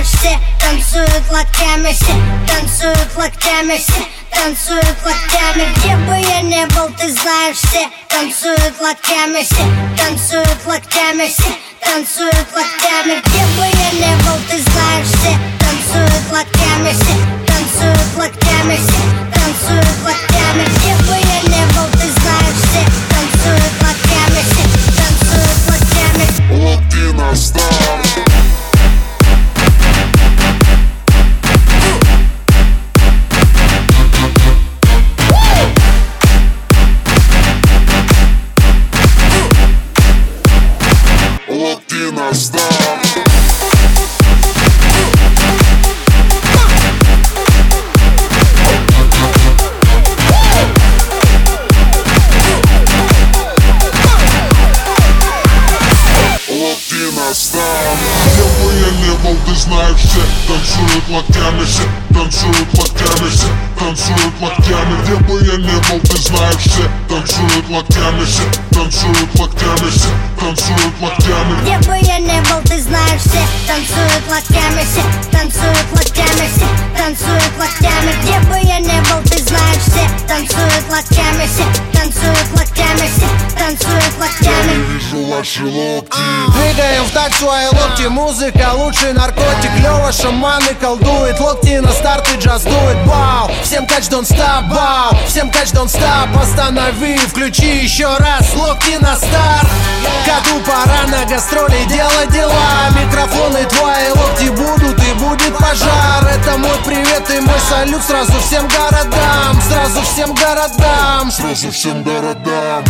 все танцуют локтями Все. Танцуют локтями Все. Танцуют локтями. Где бы я не был, ты знаешь Все. Танцуют локтями Все. Танцуют локтями Все. Танцуют локтями. Где бы я не был, ты знаешь Все. Танцуют локтями Все. Танцуют локтями Все локтями все Танцуют локтями все Танцуют локтями Где бы я не был, ты знаешь все Танцуют локтями все Танцуют локтями все Танцуют локтями Где бы я не был, ты знаешь Все танцуют локтями Все танцуют локтями локти Музыка лучший наркотик Лева шаманы колдует. Локти на старт и джаз дует. Бау, всем кач don't stop Бау, всем кач don't stop Останови, включи еще раз Локти на старт. Коту пора на гастроли Делать дела. Микрофоны твои локти будут И будет пожар. Это мой привет и мой салют Сразу всем городам Сразу всем городам. Сразу всем городам.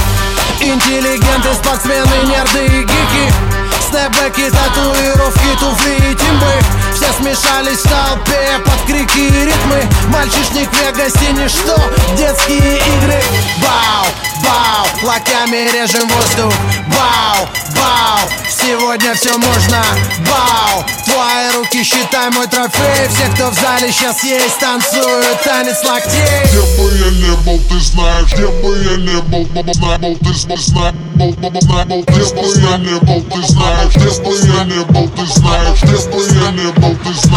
Интеллигенты, спортсмены, нерды и гики Снэпбэки, татуировки, туфли и тимбы Все смешались в толпе под крики и ритмы. Мальчишник в Вегасе ничто, детские игры. Бау, бау, локтями режем воздух. Бау, сегодня все можно. Бау, твои руки считай мой трофей. Все, кто в зале сейчас есть, танцуют танец локтей. Где бы я не был, ты знаешь Где бы я не был, баба знай, был, ты зна- знай Был, баба знай, был, ты знаешь Где бы я не был, ты знаешь Где бы я не был, ты знаешь Где бы я не был, ты знаешь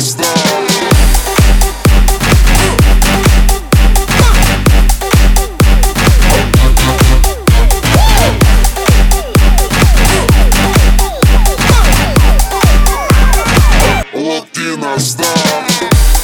stop. Yeah.